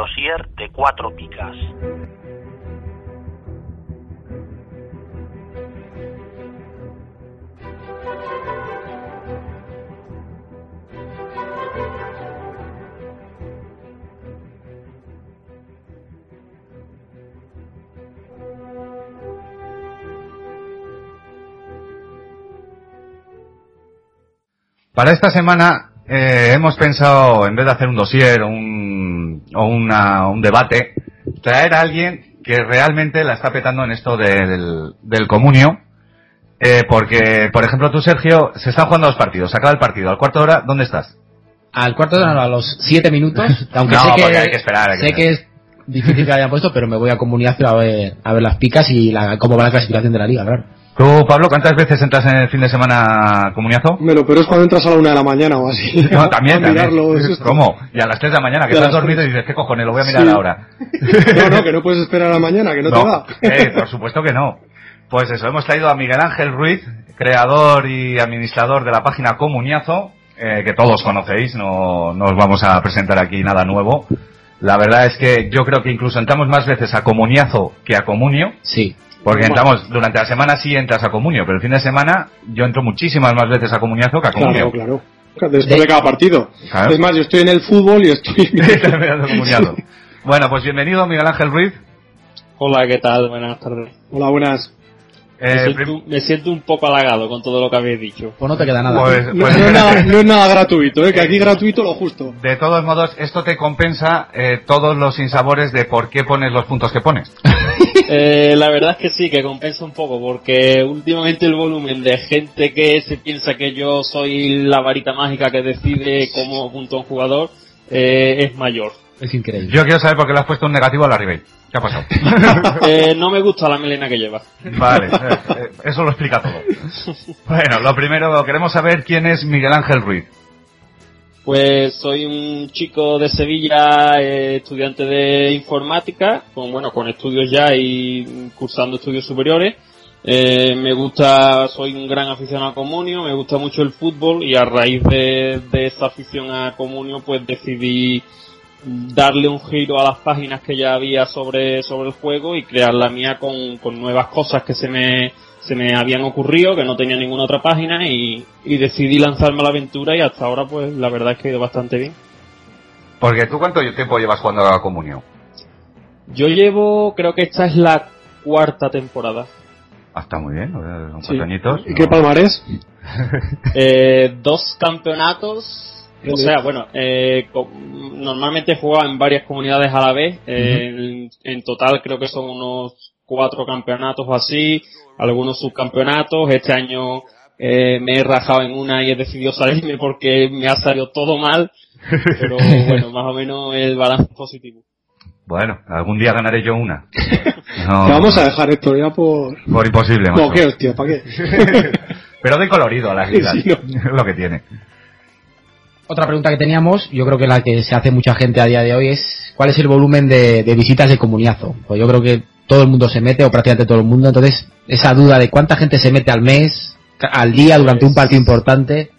El dossier de cuatro picas. Para esta semana eh, hemos pensado, en vez de hacer un dossier un, o una- un debate, traer a alguien que realmente la está petando en esto del, del comunio. Eh, porque, por ejemplo, tú, Sergio, se están jugando los partidos, se acaba el partido, al cuarto de hora, ¿dónde estás? Al cuarto de hora, no, a los siete minutos, aunque No, sé que, hay que esperar, hay que sé que es difícil que hayan puesto, pero me voy a comunicación a ver, a ver las picas y la, cómo va la clasificación de la liga, claro. Tú, Pablo, ¿cuántas veces entras en el fin de semana a comuniazo? Bueno, pero es cuando entras a la una de la mañana o así. No, también, mirarlo, también. ¿Cómo? Y a las 3 de la mañana, que estás dormido y tres. dices, ¿qué cojones? Lo voy a mirar Sí. ahora. No, no, que no puedes esperar a la mañana, que no, te da. eh, por supuesto que no. Pues eso, hemos traído a Miguel Ángel Ruiz, creador y administrador de la página Comuniazo, eh, que todos conocéis, no, no os vamos a presentar aquí nada nuevo. La verdad es que yo creo que incluso entramos más veces a Comuniazo que a Comunio, Sí. Porque Bueno. entramos, durante la semana sí entras a Comunio, pero el fin de semana yo entro muchísimas más veces a Comuniazo que a Comunio. Claro, claro. Después de cada partido. Claro. Es más, yo estoy en el fútbol y estoy... Comuniazo. Bueno, pues bienvenido Miguel Ángel Ruiz. Hola, ¿qué tal? Buenas tardes. Hola, buenas. Me, Eh, siento, me siento un poco halagado con todo lo que habéis dicho. Pues no te queda nada. pues, No, pues no es espérate. nada, no es nada gratuito, ¿eh? que aquí gratuito lo justo. De todos modos, esto te compensa eh, todos los sinsabores de por qué pones los puntos que pones. Eh, la verdad es que sí, que compensa un poco, porque últimamente el volumen de gente que se piensa que yo soy la varita mágica que decide cómo punto un jugador eh, es mayor. Es increíble. Yo quiero saber por qué le has puesto un negativo a la Ribey. ¿Qué ha pasado? Eh, no me gusta la melena que lleva. vale, eh, eh, eso lo explica todo. Bueno, lo primero, queremos saber quién es Miguel Ángel Ruiz. Pues soy un chico de Sevilla, eh, estudiante de informática, con bueno, con estudios ya y cursando estudios superiores. Eh, me gusta, soy un gran aficionado a Comunio, me gusta mucho el fútbol y a raíz de, de esta afición a Comunio pues decidí darle un giro a las páginas que ya había sobre, sobre el juego y crear la mía con, con nuevas cosas que se me, se me habían ocurrido, que no tenía ninguna otra página y, y decidí lanzarme a la aventura y hasta ahora pues la verdad es que ha ido bastante bien. Porque tú cuánto tiempo llevas jugando a la comunión? Yo llevo, creo que esta es la cuarta temporada. Ah, está muy bien, son Sí. cuatro añitos. ¿Y no. qué palmarés? Eh, dos campeonatos, o sea, bueno, eh, normalmente jugaba en varias comunidades a la vez, eh, en, en total creo que son unos cuatro campeonatos o así, algunos subcampeonatos, este año eh, me he rajado en una y he decidido salirme porque me ha salido todo mal, pero bueno, más o menos el balance es positivo. Bueno, algún día ganaré yo una. No, Te vamos a dejar esto ya por... Por imposible, macho. ¿qué hostia? ¿Para qué? Pero de colorido a las ligas. Sí, no. Es lo que tiene. Otra pregunta que teníamos, yo creo que la que se hace mucha gente a día de hoy es ¿cuál es el volumen de, de visitas de comuniazo? Pues yo creo que todo el mundo se mete, o prácticamente todo el mundo, entonces esa duda de cuánta gente se mete al mes, al día, durante un partido importante,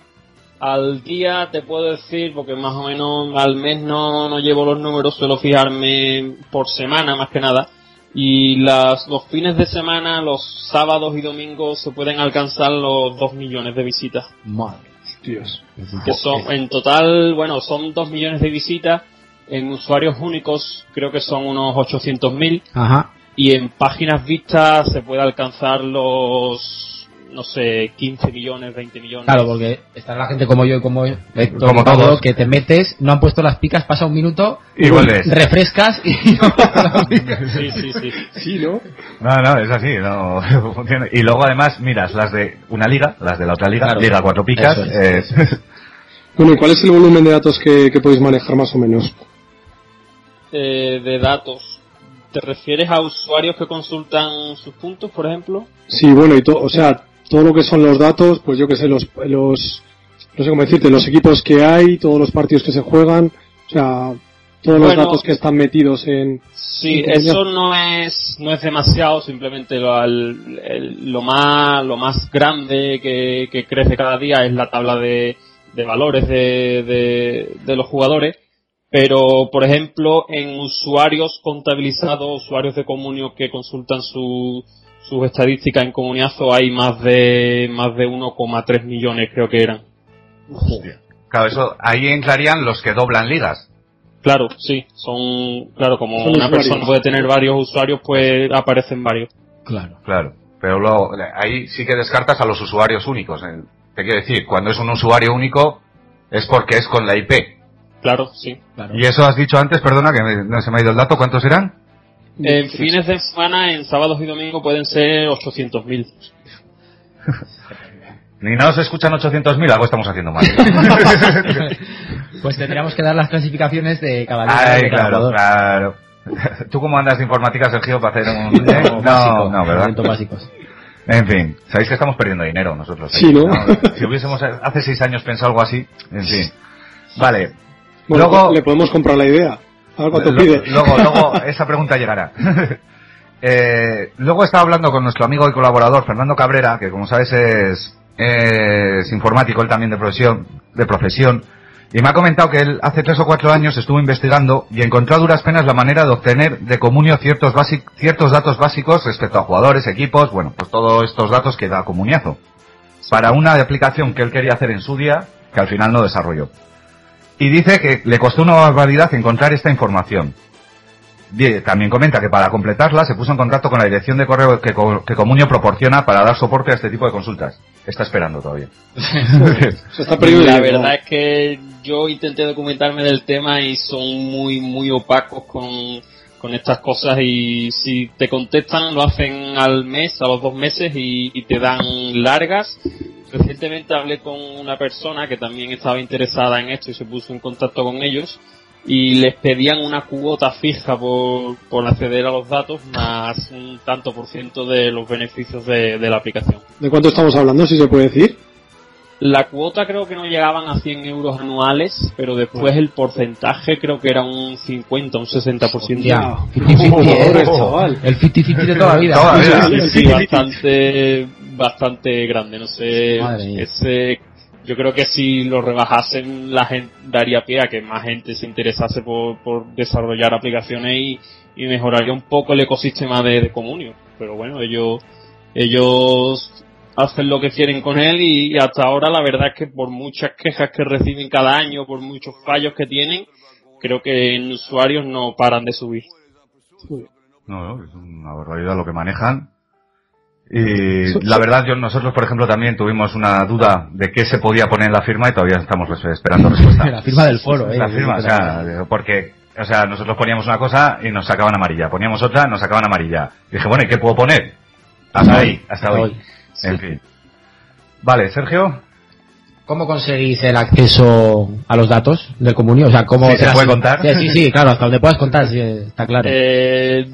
Al día te puedo decir, porque más o menos al mes no, no llevo los números, suelo fijarme por semana más que nada. Y las, los fines de semana, los sábados y domingos se pueden alcanzar los 2 millones de visitas. Madre. Dios. Que son, en total, bueno, son 2 millones de visitas. En usuarios únicos creo que son unos 800.000 Ajá. y en páginas vistas se puede alcanzar los, no sé, 15 millones, 20 millones. Claro, porque está la gente como yo y como Héctor Como todos. que te metes, no han puesto las picas, pasa un minuto, Y vuelves. refrescas y Sí, sí, sí. Sí, ¿no? No, no, es así, no funciona. Y luego además miras las de una liga, las de la otra liga, Claro. liga cuatro picas, es. eh, Bueno, ¿y cuál es el volumen de datos que, que podéis manejar más o menos? Eh, de datos. ¿Te refieres a usuarios que consultan sus puntos, por ejemplo? Sí, bueno, y todo, o sea, todo lo que son los datos, pues yo que sé, los, los, no sé cómo decirte, los equipos que hay, todos los partidos que se juegan, o sea, todos los datos que están metidos en, Sí, eso no es no es demasiado, simplemente lo, el- lo más lo más grande que, que crece cada día es la tabla de, de valores de, de, de los jugadores, pero por ejemplo en usuarios contabilizados, usuarios de Comunio que consultan su, sus estadísticas en Comuniazo hay más de más de 1,3 millones creo que eran. claro, eso, ahí entrarían los que doblan ligas. Claro, sí, son claro como Son una usuarios. persona puede tener varios usuarios pues aparecen varios. Claro. Claro, pero luego, ahí sí que descartas a los usuarios únicos. eh. Te quiero decir, cuando es un usuario único es porque es con la IP. Claro, sí. claro. Y eso has dicho antes, perdona, que me- no se me ha ido el dato, ¿cuántos eran? En fines de semana, en sábados y domingos pueden ser 800.000. Ni no se escuchan 800.000, algo estamos haciendo mal. Pues tendríamos que dar las clasificaciones de liga Ay, de claro, jugador. claro. ¿Tú cómo andas de informática, Sergio, para hacer un... Como No, básico, no, ¿verdad? básicos. En fin, sabéis que estamos perdiendo dinero nosotros. Sí, ¿no? Si hubiésemos hace seis años pensado algo así, en fin. Vale. bueno, luego, le podemos comprar la idea. A ver cuánto lo- pide. luego, luego, esa pregunta llegará. Eh, luego estaba hablando con nuestro amigo y colaborador Fernando Cabrera, que como sabes es, es informático, él también de profesión, de profesión, y me ha comentado que él hace tres o cuatro años estuvo investigando y encontró a duras penas la manera de obtener de Comunio ciertos, ciertos datos básicos respecto a jugadores, equipos, bueno, pues todos estos datos que da Comuniazo. Para una aplicación que él quería hacer en su día, que al final no desarrolló. Y dice que le costó una barbaridad encontrar esta información. También comenta que para completarla se puso en contacto con la dirección de correo que, que Comunio proporciona para dar soporte a este tipo de consultas. Está esperando todavía. Está La verdad es que yo intenté documentarme del tema y son muy, muy opacos con, con estas cosas y si te contestan lo hacen al mes, a los dos meses y, y te dan largas. Recientemente hablé con una persona que también estaba interesada en esto y se puso en contacto con ellos y les pedían una cuota fija por, por acceder a los datos más un tanto por ciento de los beneficios de, de la aplicación. ¿De cuánto estamos hablando, si se puede decir? La cuota creo que no llegaban a 100 euros anuales, pero después el porcentaje creo que era un 50, un 60%. Ya, Oh, 50-50, ¿eh? pobre chaval. El 50-50 de toda la vida. Toda la vida. Sí, sí, bastante, bastante grande, no sé, ese, yo creo que si lo rebajasen la gente daría pie a que más gente se interesase por, por desarrollar aplicaciones y, y mejoraría un poco el ecosistema de, de Comunio. Pero bueno, ellos, ellos hacen lo que quieren con él y, y hasta ahora la verdad es que por muchas quejas que reciben cada año, por muchos fallos que tienen, creo que en usuarios no paran de subir. No, no, es una barbaridad lo que manejan. Y la verdad, yo nosotros, por ejemplo, también tuvimos una duda de qué se podía poner en la firma y todavía estamos res- esperando respuesta. La firma del foro, ¿eh? La firma, o sea, porque, o sea, nosotros poníamos una cosa y nos sacaban amarilla, poníamos otra, nos sacaban amarilla. dije, bueno, ¿y qué puedo poner? Hasta ahí, hasta hoy. En fin. Vale, Sergio. ¿Cómo conseguís el acceso a los datos del comunio? O sea, ¿cómo Sí, ¿se puede contar? Sí, sí, sí, claro, hasta donde puedas contar, sí, está claro. Eh,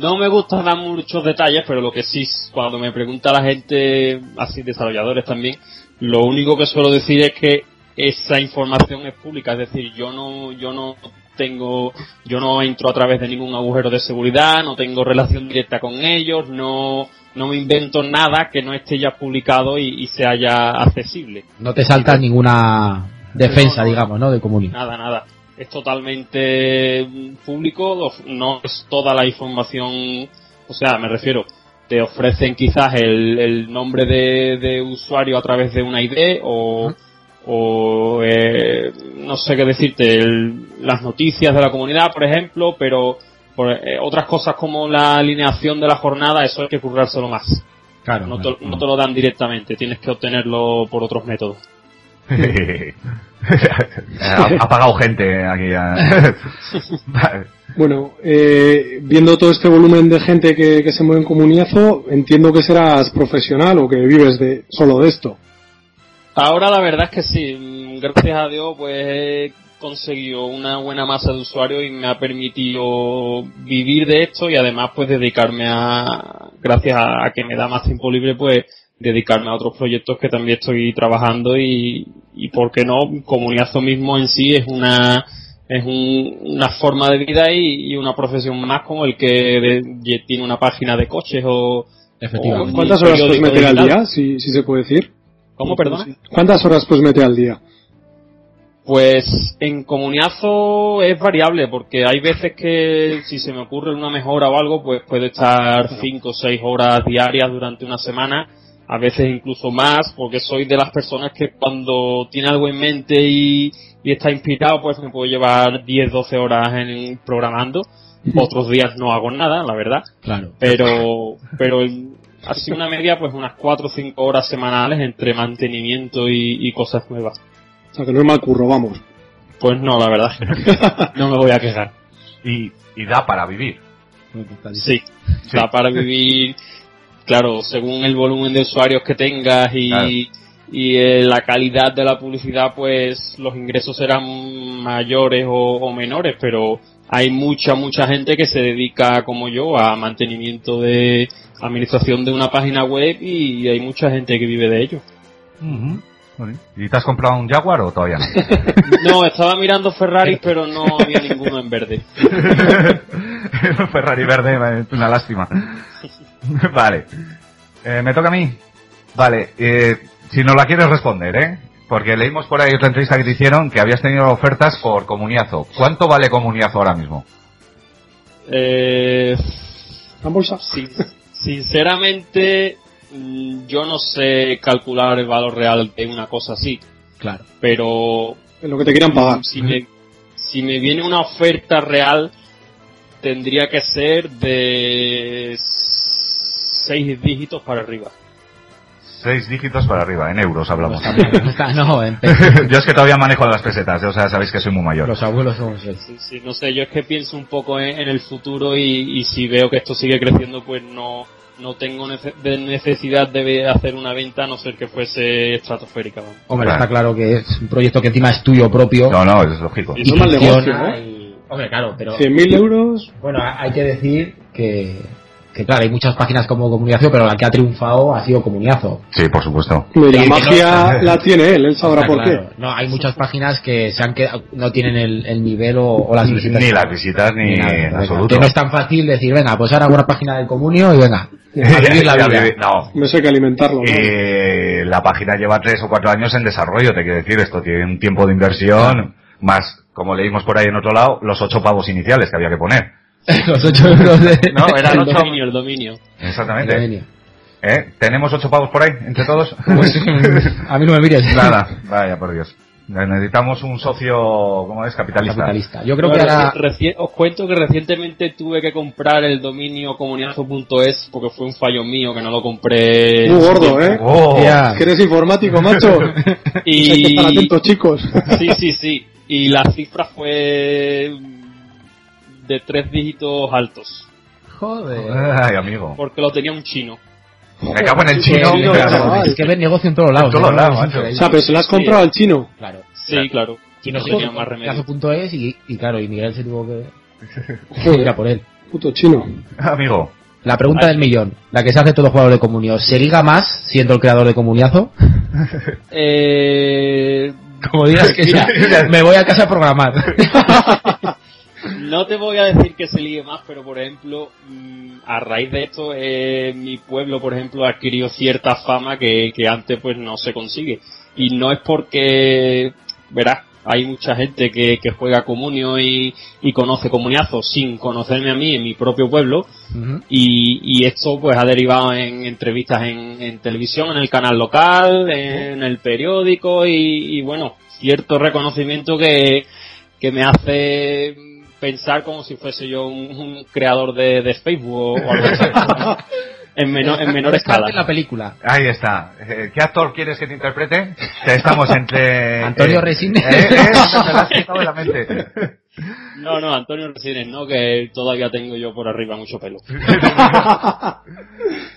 no me gusta dar muchos detalles, pero lo que sí, cuando me pregunta la gente, así desarrolladores también, lo único que suelo decir es que esa información es pública, es decir, yo no, yo no tengo, yo no entro a través de ningún agujero de seguridad, no tengo relación directa con ellos, no, no me invento nada que no esté ya publicado y, y sea ya accesible. No te salta ninguna defensa, No, no, digamos, ¿no? De comunidad. Nada, nada. Es totalmente público, no es toda la información, o sea, me refiero, te ofrecen quizás el, el nombre de, de usuario a través de una ID o, o eh, no sé qué decirte, el- las noticias de la comunidad, por ejemplo, pero por, eh, otras cosas como la alineación de la jornada, eso hay que currárselo más. Claro. No claro. te, no te lo dan directamente, tienes que obtenerlo por otros métodos. Ha, ha pagado gente aquí. a- Vale. Bueno, eh, viendo todo este volumen de gente que, que se mueve en comuniazo, entiendo que serás profesional o que vives de solo de esto. Ahora la verdad es que sí, gracias a Dios pues he conseguido una buena masa de usuarios y me ha permitido vivir de esto y además pues dedicarme a, gracias a, a que me da más tiempo libre pues dedicarme a otros proyectos que también estoy trabajando y, y por qué no, Comuniazo mismo en sí es una, es un- una forma de vida y, y una profesión más como el que de- tiene una página de coches o, Efectivamente. o ¿Cuántas horas puedes meter al día, si, si se puede decir? ¿Cómo, perdona? ¿Cuántas horas puedes meter al día? Pues en comuniazo es variable porque hay veces que si se me ocurre una mejora o algo pues puede estar 5 o 6 horas diarias durante una semana, a veces incluso más porque soy de las personas que cuando tiene algo en mente y, y está inspirado pues me puedo llevar 10, 12 horas en programando, otros días no hago nada, la verdad, Claro. pero pero así una media pues unas 4 o 5 horas semanales entre mantenimiento y- y cosas nuevas. O sea, que no es mal curro, vamos. Pues no, la verdad. no me voy a quejar. Y, y da para vivir. Sí, da para vivir, claro, según el volumen de usuarios que tengas y, Claro. y eh, la calidad de la publicidad, pues los ingresos serán mayores o, o menores, pero hay mucha, mucha gente que se dedica, como yo, a mantenimiento de administración de una página web y hay mucha gente que vive de ello. ¿Y te has comprado un Jaguar o todavía no? No, estaba mirando Ferraris, pero no había ninguno en verde. Ferrari verde, es una lástima. vale. Eh, ¿Me toca a mí? Vale. Eh, si no la quieres responder, ¿eh? Porque leímos por ahí otra entrevista que te hicieron que habías tenido ofertas por Comuniazo. ¿Cuánto vale Comuniazo ahora mismo? Eh, sin- sinceramente, mm, yo no sé calcular el valor real de una cosa así, Claro. pero En lo que te quieran pagar. si me, si me viene una oferta real, tendría que ser de seis dígitos para arriba. Seis dígitos para arriba, en euros hablamos. No no, en Yo es que todavía manejo las pesetas, o sea, sabéis que soy muy mayor. los abuelos somos Sí, sí, no sé, yo es que pienso un poco en, en el futuro y, y si veo que esto sigue creciendo, pues no, no tengo nece- de necesidad de hacer una venta a no ser que fuese estratosférica. vamos. Hombre, Claro. está claro que es un proyecto que encima es tuyo propio. No, no, es lógico. Y no negocio, ¿eh? y- Hombre, claro, pero... 100.000 euros. Bueno, hay que decir que, que claro, hay muchas páginas como Comuniazo, pero la que ha triunfado ha sido Comuniazo. Sí, por supuesto. Y la no- magia la tiene él, él sabrá por claro. qué. No, hay muchas páginas que se han quedado, no tienen el, el nivel o, o las visitas. Ni las visitas ni, nada, en venga, absoluto. Que no es tan fácil decir, venga, pues ahora hago una página del comunio y venga, a vivir la vida. No. No sé que alimentarlo. ¿no? Eh, la página lleva tres o cuatro años en desarrollo, te quiero decir, esto tiene un tiempo de inversión, más, como leímos por ahí en otro lado, los ocho pavos iniciales que había que poner. Los 8 euros de... No, eran El dominio, el dominio. Exactamente. Dominio. ¿Eh? ¿Tenemos ocho pavos por ahí, entre todos? Pues, a mí no me mires. Nada, vaya por Dios. Necesitamos un socio, ¿cómo es? Capitalista. Capitalista. Yo creo que reci- os cuento que recientemente tuve que comprar el dominio comuniazo.es porque fue un fallo mío que no lo compré. Muy gordo, ¿eh? Oh. Que eres informático, macho. Pues hay que Y estar atentos, chicos. sí, sí, sí. Y la cifra fue de tres dígitos altos Joder. Ay, amigo. porque lo tenía un chino. Me cago en el chino. Claro. Es que ves negocio en todos lados. En todos lados, macho. O sea, pero se la has comprado al chino. Claro. Sí, claro. Y no tenía más remedio. Caso.es y, y claro, y Miguel se tuvo que ir a por él. Puto chino. Amigo. La pregunta del millón, la que se hace todo jugador de comunio, ¿se liga más siendo el creador de Comuniazo? Eh, Como digas que sí, me voy a casa a programar. no te voy a decir que se ligue más, pero por ejemplo, mm, a raíz de esto, eh, mi pueblo, por ejemplo, ha adquirido cierta fama que, que antes pues no se consigue. Y no es porque, verás, hay mucha gente que, que juega comunio y, y conoce comuniazo sin conocerme a mí en mi propio pueblo. Y, y esto pues ha derivado en entrevistas en, en televisión, en el canal local, en el periódico y, y, bueno, cierto reconocimiento que, que me hace pensar como si fuese yo un, un creador de, de Facebook o, o algo así. en menor, en menor escala. en la película. Ahí está. Eh, ¿Qué actor quieres que te interprete? Estamos entre... Antonio eh, Resines. Eh, eh, me lo has quitado de la mente. No, no, Antonio Resines, no, que todavía tengo yo por arriba mucho pelo.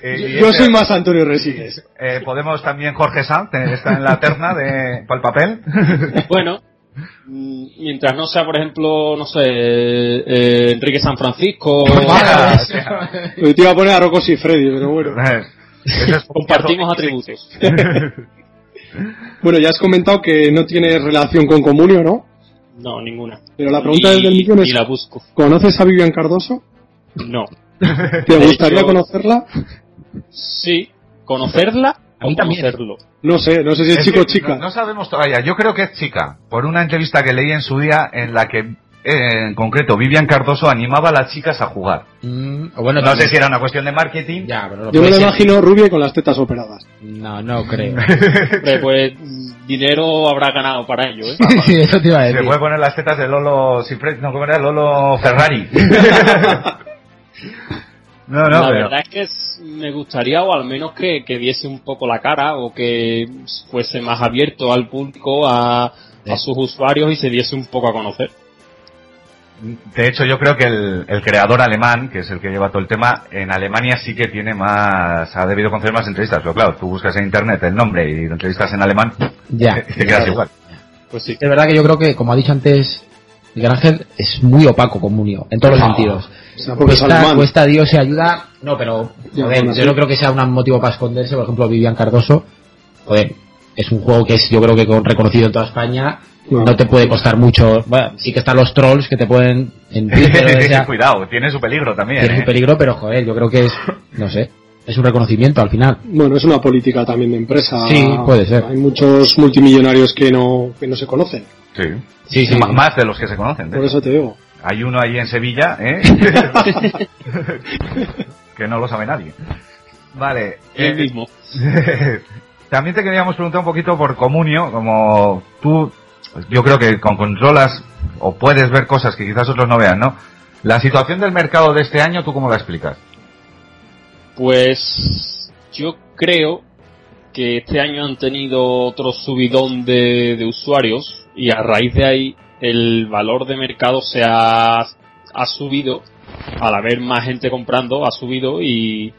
Eh, Yo ese- soy más Antonio Resines. eh, podemos también Jorge Sanz, está en la terna de para el papel. Bueno, mientras no sea, por ejemplo, no sé, eh, Enrique San Francisco, Yo te iba a poner a Rocos y Freddy, pero bueno. Es- compartimos atributos. Bueno, ya has comentado que no tienes relación con Comunio, ¿no? No, ninguna. Pero la pregunta Ni- desde el millón es, ni la busco. ¿conoces a Vivian Cardoso? No. ¿Te gustaría hecho- conocerla? Sí, conocerla A mí o también. No sé, no sé si es, Es chico o chica. No, no sabemos todavía. Yo creo que es chica. Por una entrevista que leí en su día en la que, eh, en concreto, Vivian Cardoso animaba a las chicas a jugar. Mm, bueno, No sé si era una cuestión de marketing. Ya, pero lo Yo me lo imagino rubia con las tetas operadas. No, no creo. Hombre, pues dinero habrá ganado para ello, ¿eh? sí, eso te iba a Se puede poner las tetas de Lolo Cifre- no, ¿cómo era? Lolo Ferrari. no, no, la pero... verdad es que es- me gustaría o al menos que, que diese un poco la cara o que fuese más abierto al público, a, a sus usuarios y se diese un poco a conocer. De hecho, yo creo que el, el creador alemán, que es el que lleva todo el tema, en Alemania sí que tiene más, ha debido conceder más entrevistas. Pero claro, tú buscas en internet el nombre y lo entrevistas en alemán, Ya. y te quedas igual. Pues sí. Es verdad que yo creo que, como ha dicho antes Miguel Ángel, es muy opaco Comunio, en todos los Ah, sentidos. Cuesta, cuesta Dios y ayuda. No, pero joder, yo no creo que sea un motivo para esconderse. Por ejemplo, Vivian Cardoso, joder, es un juego que es yo creo que con- reconocido en toda España. No. No te puede costar mucho. Bueno, sí que están los trolls que te pueden en Twitter, o sea, Cuidado, tiene su peligro también. tiene ¿eh? su peligro, pero joder, yo creo que es, no sé, es un reconocimiento al final. Bueno, es una política también de empresa. Sí, puede ser. Hay muchos multimillonarios que no, que no se conocen. Sí. Sí, sí. Más de los que se conocen. de Por eso te digo. Hay uno ahí en Sevilla, ¿eh? que no lo sabe nadie. Vale. El eh, mismo. También te queríamos preguntar un poquito por Comunio, como tú, yo creo que con controlas o puedes ver cosas que quizás otros no vean, ¿no? La situación del mercado de este año, ¿tú cómo la explicas? Pues yo creo que este año han tenido otro subidón de, de usuarios y a raíz de ahí el valor de mercado se ha, ha subido. Al haber más gente comprando ha subido y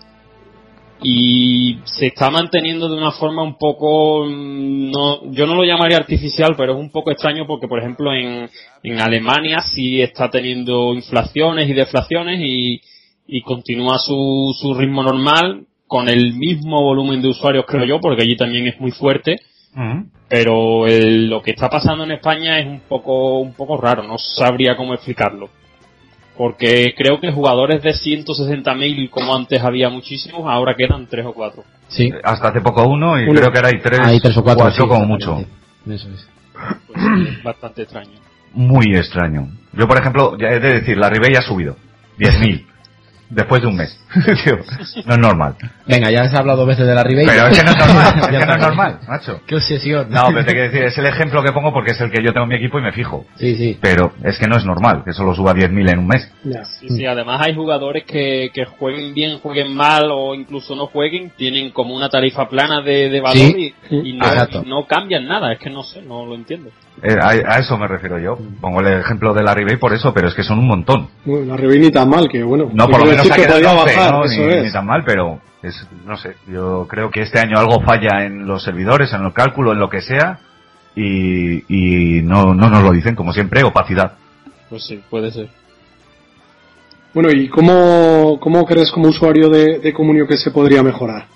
y se está manteniendo de una forma un poco mm, no yo no lo llamaría artificial pero es un poco extraño porque por ejemplo en, en Alemania sí está teniendo inflaciones y deflaciones y, y continúa su, su ritmo normal con el mismo volumen de usuarios creo yo porque allí también es muy fuerte pero el- lo que está pasando en España es un poco un poco raro no sabría cómo explicarlo porque creo que jugadores de 160.000 como antes había muchísimos ahora quedan tres o cuatro Sí. Hasta hace poco uno y Uno. creo que ahora hay tres, Hay tres o cuatro. sí, como mucho. Eso es. pues sí, es bastante extraño Muy extraño. Yo, por ejemplo, ya he de decir, la Ribey ha subido. 10.000. Después de un mes. Tío, no es normal. Venga, ya has hablado dos veces de la Ribey. Pero es que no es normal, es que no es normal, macho. Qué obsesión. No, pero te quiero decir, es el ejemplo que pongo porque es el que yo tengo en mi equipo y me fijo. Sí, sí. Pero es que no es normal que solo suba 10.000 en un mes. Sí, sí, además hay jugadores que, que jueguen bien, jueguen mal o incluso no jueguen, tienen como una tarifa plana de, de valor Sí. y, y no, y no cambian nada, es que no sé, no lo entiendo. Eh, a, a eso me refiero yo. Pongo el ejemplo de la Ribey por eso, pero es que son un montón. Bueno, la Ribey ni tan mal, que bueno. No, por lo menos ha que 11, bajar, ¿no? ni, es. ni tan mal, pero es, no sé, yo creo que este año algo falla en los servidores, en el cálculo, en lo que sea, y, y no, no nos lo dicen, como siempre, opacidad. Pues sí, puede ser. Bueno, ¿y cómo, cómo crees como usuario de, de Comunio que se podría mejorar?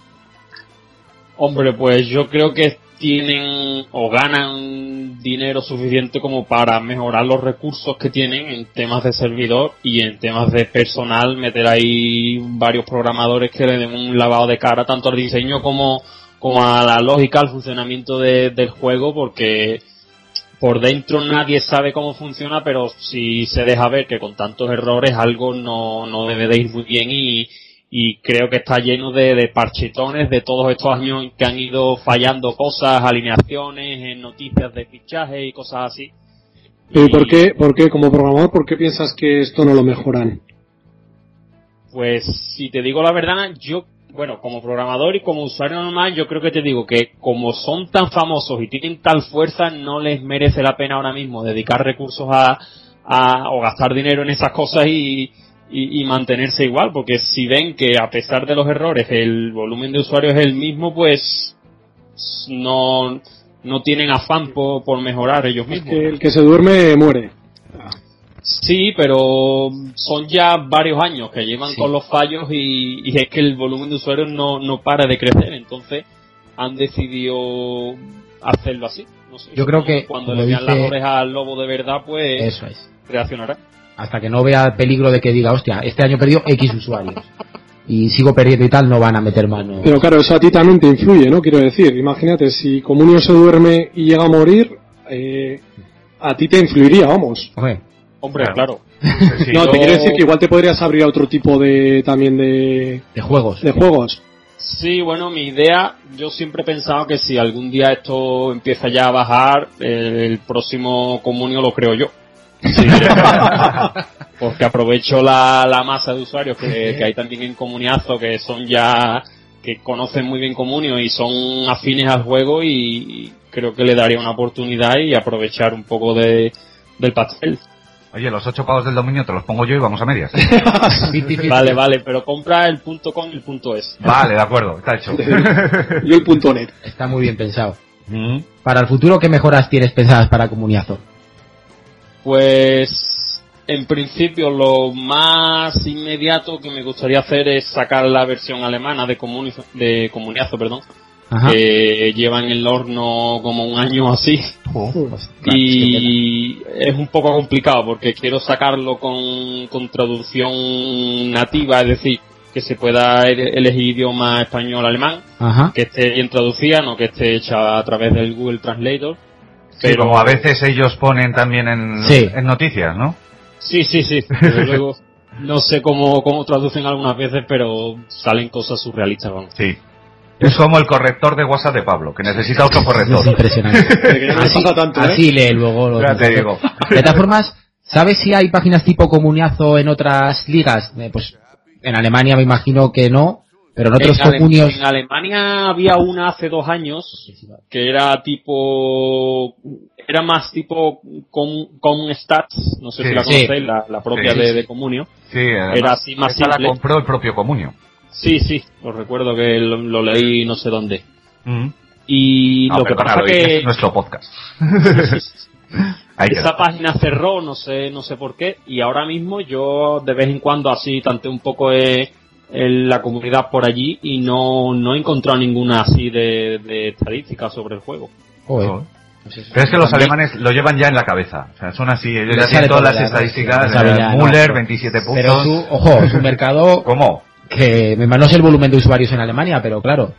Hombre, pues yo creo que tienen o ganan dinero suficiente como para mejorar los recursos que tienen en temas de servidor y en temas de personal, meter ahí varios programadores que le den un lavado de cara tanto al diseño como, como a la lógica, al funcionamiento de- del juego, porque por dentro nadie sabe cómo funciona, pero si se deja ver que con tantos errores algo no, no debe de ir muy bien y, y creo que está lleno de, de parchetones de todos estos años que han ido fallando cosas, alineaciones, en noticias de fichaje y cosas así. Pero ¿y por qué, por qué, como programador, por qué piensas que esto no lo mejoran? Pues si te digo la verdad, yo, bueno, como programador y como usuario normal, yo creo que te digo que como son tan famosos y tienen tal fuerza, no les merece la pena ahora mismo dedicar recursos a, a o gastar dinero en esas cosas y, y, y mantenerse igual, porque si ven que a pesar de los errores el volumen de usuarios es el mismo, pues no, no tienen afán por, por mejorar ellos mismos. Que el que se duerme muere. Sí, pero son ya varios años que llevan Sí. con los fallos y, y es que el volumen de usuarios no, no para de crecer, entonces han decidido hacerlo así. No sé, Yo creo que, cuando le vean dice- las orejas al lobo de verdad, pues Eso es. reaccionará. Hasta que no vea peligro de que diga, hostia, este año he perdido X usuarios. Y sigo perdiendo y tal, no van a meter mano. Pero claro, eso a ti también te influye, ¿no? Quiero decir, imagínate, si Comunio se duerme y llega a morir, eh, a ti te influiría, vamos. Hombre, Hombre, Claro. no, yo- te quiero decir que igual te podrías abrir a otro tipo de, también de, de juegos. de juegos. Sí, bueno, mi idea, yo siempre he pensado que si algún día esto empieza ya a bajar, el próximo comunio lo creo yo. Sí, porque aprovecho la, la masa de usuarios que, que hay también en Comuniazo, que son ya, que conocen muy bien Comunio y son afines al juego y, y creo que le daría una oportunidad y aprovechar un poco de, del pastel. Oye, los ocho pavos del dominio te los pongo yo y vamos a medias. Vale, vale, pero compra el punto com y el punto es. Vale, de acuerdo, está hecho. Yo el punto net. Está muy bien pensado. Mm. Para el futuro, ¿qué mejoras tienes pensadas para Comuniazo? Pues en principio lo más inmediato que me gustaría hacer es sacar la versión alemana de, comuni de Comuniazo, perdón, Ajá. que lleva en el horno como un año así Claro, y es un poco complicado porque quiero sacarlo con, con traducción nativa, es decir, que se pueda ele- elegir idioma español-alemán, Ajá. que esté bien traducida, no que esté hecha a través del Google Translator. Sí, como a veces ellos ponen también en, Sí. en noticias, ¿no? Sí, sí, sí. Desde luego, no sé cómo, cómo traducen algunas veces, pero salen cosas surrealistas, vamos. Sí. Es como el corrector de WhatsApp de Pablo, que necesita otro Es corrector. impresionante. Pasa tanto, ¿eh? Así lee luego los Ya te digo. De todas formas, ¿sabes si hay páginas tipo comuniazo en otras ligas? Eh, pues en Alemania me imagino que no, pero en otros en, Ale- en Alemania había una hace dos años que era tipo, era más tipo com, Stats, no sé Sí. si la Sí. conocéis, la, la propia Sí, de, sí. de Comunio. Sí, además, Era así más esta la simple. compró el propio Comunio. Sí, sí, lo recuerdo que lo, lo leí no sé dónde. Mm. Y No, lo que pasa lo dices, que es nuestro podcast. Esa página cerró, no sé, no sé por qué, y ahora mismo yo de vez en cuando así tanteo un poco eh, en la comunidad por allí y no, no he encontrado ninguna así de, de estadísticas sobre el juego. Joder. No. Pero es que los alemanes lo llevan ya en la cabeza. O sea, son así, ellos ya tienen todas las estadísticas. eh, ya, no, Müller, pero- 27 puntos. Pero tú, ojo, es un mercado ¿Cómo? que me no sé el volumen de usuarios en Alemania, pero claro,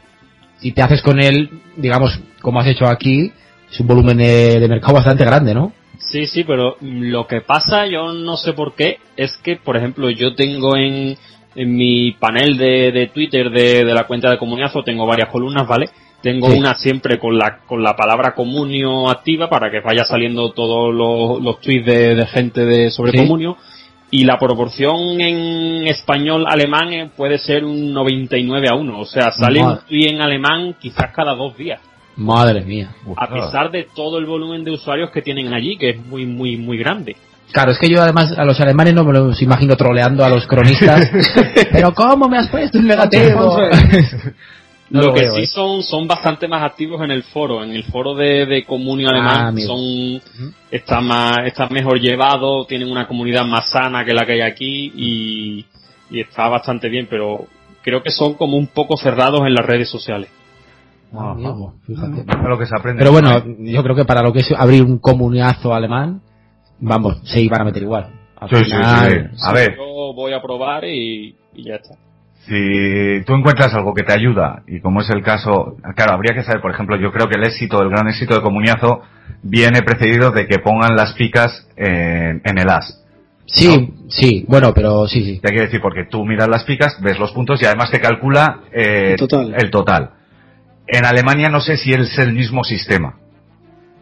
si te haces con él, digamos, como has hecho aquí, es un volumen de, de mercado bastante grande, ¿no? Sí, sí, pero lo que pasa, yo no sé por qué, es que, por ejemplo, yo tengo en, en mi panel de, de Twitter de, de la cuenta de Comuniazo, tengo varias columnas, ¿vale? Tengo Sí. una siempre con la, con la palabra comunio activa para que vaya saliendo todos los, los tweets de, de gente de, sobre Sí. comunio. Y la proporción en español alemán eh, puede ser un 99 a 1. O sea, sale un Madre. tweet en alemán quizás cada dos días Madre mía. a pesar de todo el volumen de usuarios que tienen allí, que es muy, muy, muy grande. Claro, es que yo además a los alemanes no me los imagino troleando a los cronistas. pero ¿cómo me has puesto un negativo? No lo, lo que veo, sí ¿eh? son, son bastante más activos en el foro, en el foro de, de comunio Ah, alemán, amigo. son, está más, está mejor llevado, tienen una comunidad más sana que la que hay aquí y, y está bastante bien, pero creo que son como un poco cerrados en las redes sociales. Ah, amigo, fíjate. A lo que se aprende. Pero bueno, yo creo que para lo que es abrir un comuniazo alemán, vamos, se iban a meter igual. Al Sí, sí, final, sí. A ver, Yo voy a probar y, y ya está. si tú encuentras algo que te ayuda, y como es el caso, claro, habría que saber, por ejemplo, yo creo que el éxito, el gran éxito de Comuniazo viene precedido de que pongan las picas en, en el as. Sí, sí, bueno, pero sí, sí. Te quiere decir, porque tú miras las picas, ves los puntos y además te calcula eh, El total. el total. En Alemania no sé si es el mismo sistema.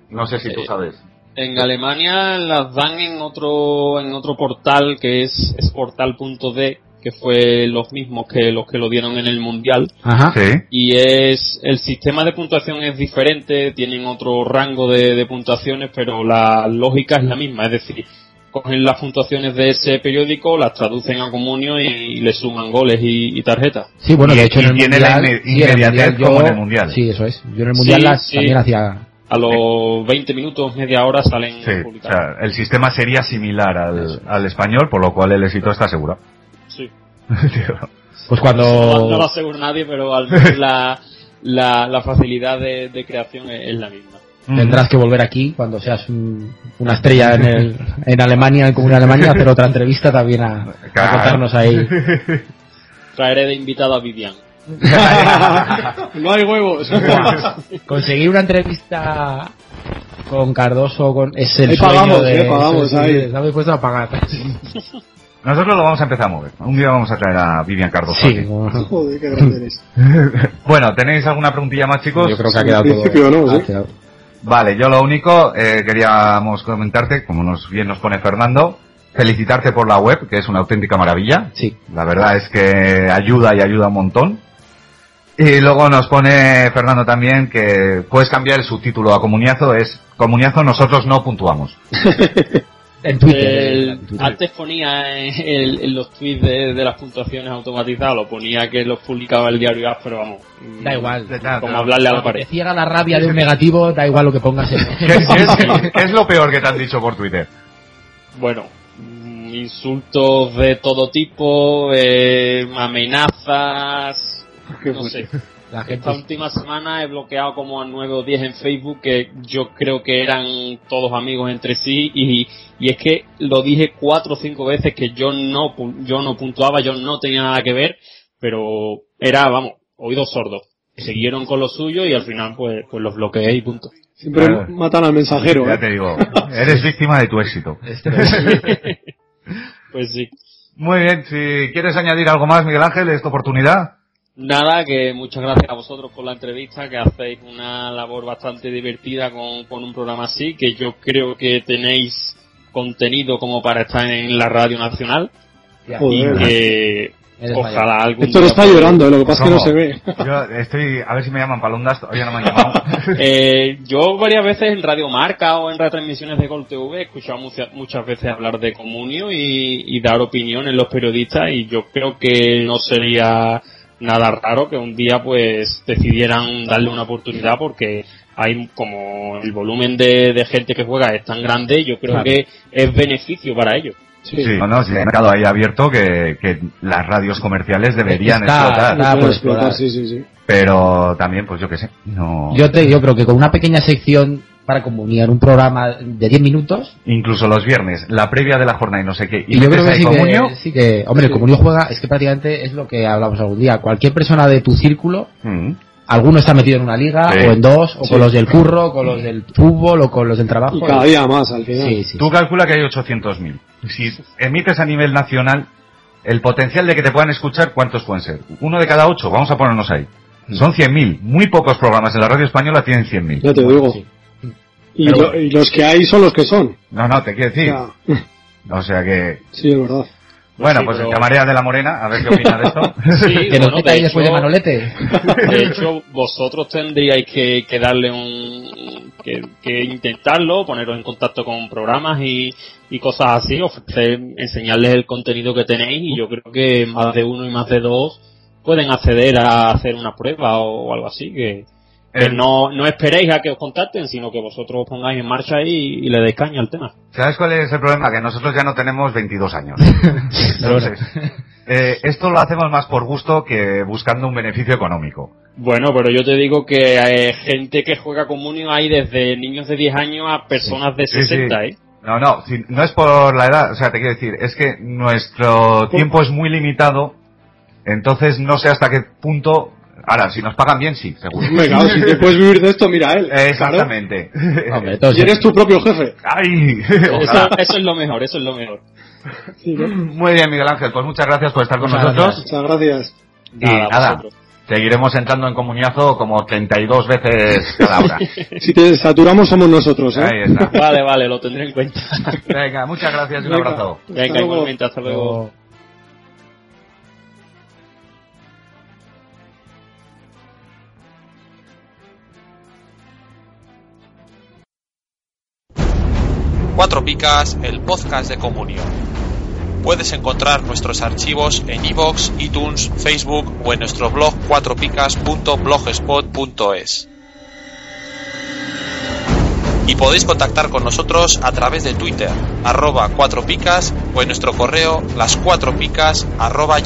No sé si tú Eh, sabes. En Alemania las dan en otro en otro portal que es, es portal.de que fue los mismos que los que lo dieron en el mundial Ajá. Sí. y es el sistema de puntuación es diferente tienen otro rango de, de puntuaciones pero la lógica es la misma es decir cogen las puntuaciones de ese periódico las traducen a comunio y, y le suman goles y, y tarjetas Sí, bueno, Y- de hecho en el tiene la mundial, inme- sí, en el inmediatez mundial como en el mundial. Sí, eso es. Yo en el mundial Sí, las sí. también hacía. A los 20 minutos media hora salen Sí, o sea, el sistema sería similar al, al español, por lo cual el éxito está asegurado. Sí. Pues cuando no lo asegura nadie, pero al menos la, la, la facilidad de, de creación es, es la misma. tendrás que volver aquí cuando seas un- una estrella en, el, en Alemania, en Comunidad Alemania, a hacer otra entrevista también a, contarnos ahí. Traeré de invitado a Vivian. no hay huevos. Conseguir una entrevista con Cardoso con, es el Ahí sueño pagamos, de, eh, pagamos ahí. Estamos dispuestos a pagar. Nosotros lo vamos a empezar a mover. Un día vamos a traer a Vivian Cardoso. Sí, aquí. bueno, Joder, qué grande eres. Bueno, ¿tenéis alguna preguntilla más, chicos? yo creo que ha quedado principio todo. no, sí. Vale, yo lo único, eh, queríamos comentarte, como nos bien nos pone Fernando, felicitarte por la web, que es una auténtica maravilla. Sí. La verdad es que ayuda y ayuda un montón. Y luego nos pone Fernando también que puedes cambiar el subtítulo a Comuniazo, es Comuniazo nosotros no puntuamos. En Twitter. El- en Twitter. antes ponía en, el- en los tweets de, de las puntuaciones automatizadas, lo ponía que los publicaba el diario AS, pero vamos. mm, Da igual. Como hablarle a la pared. te ciega la rabia de un negativo, da igual lo que pongas en ¿Qué, qué es, qué es lo peor que te han dicho por Twitter? Bueno, mm, insultos de todo tipo, eh, amenazas, no sé. La gente Esta última semana he bloqueado como a 9 o 10 en Facebook que yo creo que eran todos amigos entre sí y, y es que lo dije cuatro o cinco veces que yo no, pu- yo no puntuaba, yo no tenía nada que ver, pero era, vamos, oídos sordos. Siguieron con lo suyo y al final pues, pues los bloqueé y punto. Siempre Claro. matan al mensajero. Ya ¿eh? te digo, eres víctima de tu éxito. Pues sí. Muy bien, si quieres añadir algo más, Miguel Ángel, es tu oportunidad. Nada, que muchas gracias a vosotros por la entrevista, que hacéis una labor bastante divertida con, con un programa así, que yo creo que tenéis contenido como para estar en la radio nacional Ya. y que ojalá algún Héctor día está llorando, lo que pasa es que no se ve. Yo estoy, a ver si me llaman palondas, todavía no me han llamado. Eh, yo varias veces en Radio Marca o en retransmisiones de Gol TV he escuchado muchas, muchas veces hablar de comunio y, y dar opiniones los periodistas y yo creo que no sería nada raro que un día pues decidieran darle una oportunidad porque hay como el volumen de, de gente que juega es tan grande yo creo Claro. que es beneficio para ellos. Sí. Sí, no, no, si hay mercado ahí abierto que, que las radios comerciales deberían Está- explotar. está- explotar, sí, sí. Pero también, pues yo qué sé, no... Yo, te, yo creo que con una pequeña sección para comunicar un programa de 10 minutos, Incluso los viernes, la previa de la jornada y no sé qué, y, y yo creo que sí, Comunio, que sí que, hombre, Sí. el Comunio juega, es que prácticamente es lo que hablamos algún día. Cualquier persona de tu círculo, mm, alguno está metido en una liga, Sí. o en dos, o Sí. con los del curro, con los del fútbol, o con los del trabajo. Y cada día más al final. Sí, sí. tú calcula que hay 800.000. Si emites a nivel nacional, el potencial de que te puedan escuchar, ¿cuántos pueden ser? Uno de cada ocho, vamos a ponernos ahí. Son 100.000. Muy pocos programas en la radio española tienen 100.000. Ya te digo. sí. Y, lo- bueno. y los que hay son los que son. No, no, te quiero O decir. sea, O sea que... sí, es verdad. Bueno, sí, pues pero- el camarera de la Morena, a ver qué opina de esto. Sí, Que nos bueno, de ahí después de Manolete. De hecho, vosotros tendríais que, que darle un, que, que intentarlo, poneros en contacto con programas y, y cosas así, ofrecer, enseñarles el contenido que tenéis y yo creo que más de uno y más de dos pueden acceder a hacer una prueba o, algo así que Que El- no, no esperéis a que os contacten, sino que vosotros os pongáis en marcha y, y le deis caña al tema. ¿Sabes cuál es el problema? Que nosotros ya no tenemos 22 años. Entonces, eh, esto lo hacemos más por gusto que buscando un beneficio económico. Bueno, pero yo te digo que hay gente que juega Communion hay desde niños de 10 años a personas de Sí, sí. 60, ¿eh? No, no, si- no es por la edad, o sea, te quiero decir, es que nuestro tiempo es muy limitado, entonces no sé hasta qué punto, ahora, si nos pagan bien, sí, seguro. Hombre, claro, si te puedes vivir de esto, mira él. Exactamente. Hombre, Claro. entonces- Y eres tu propio jefe. ¡Ay! Eso, es lo mejor, eso es lo mejor. Sí, ¿no? Muy bien, Miguel Ángel, pues muchas gracias por estar con Muchas nosotros. Muchas gracias. Y Nada, seguiremos entrando en comuniazo como 32 veces cada hora. Si te saturamos somos nosotros, ¿eh? Ahí está. Vale, vale, lo tendré en cuenta. Venga, muchas gracias y un Venga. abrazo. Hasta Venga, luego. igualmente, hasta luego. Cuatro Picas, el podcast de comunión. Puedes encontrar nuestros archivos en iVoox, iTunes, Facebook o en nuestro blog cuatropicas.blogspot.es. Y podéis contactar con nosotros a través de Twitter, arroba cuatro picas o en nuestro correo las cuatro picas arroba.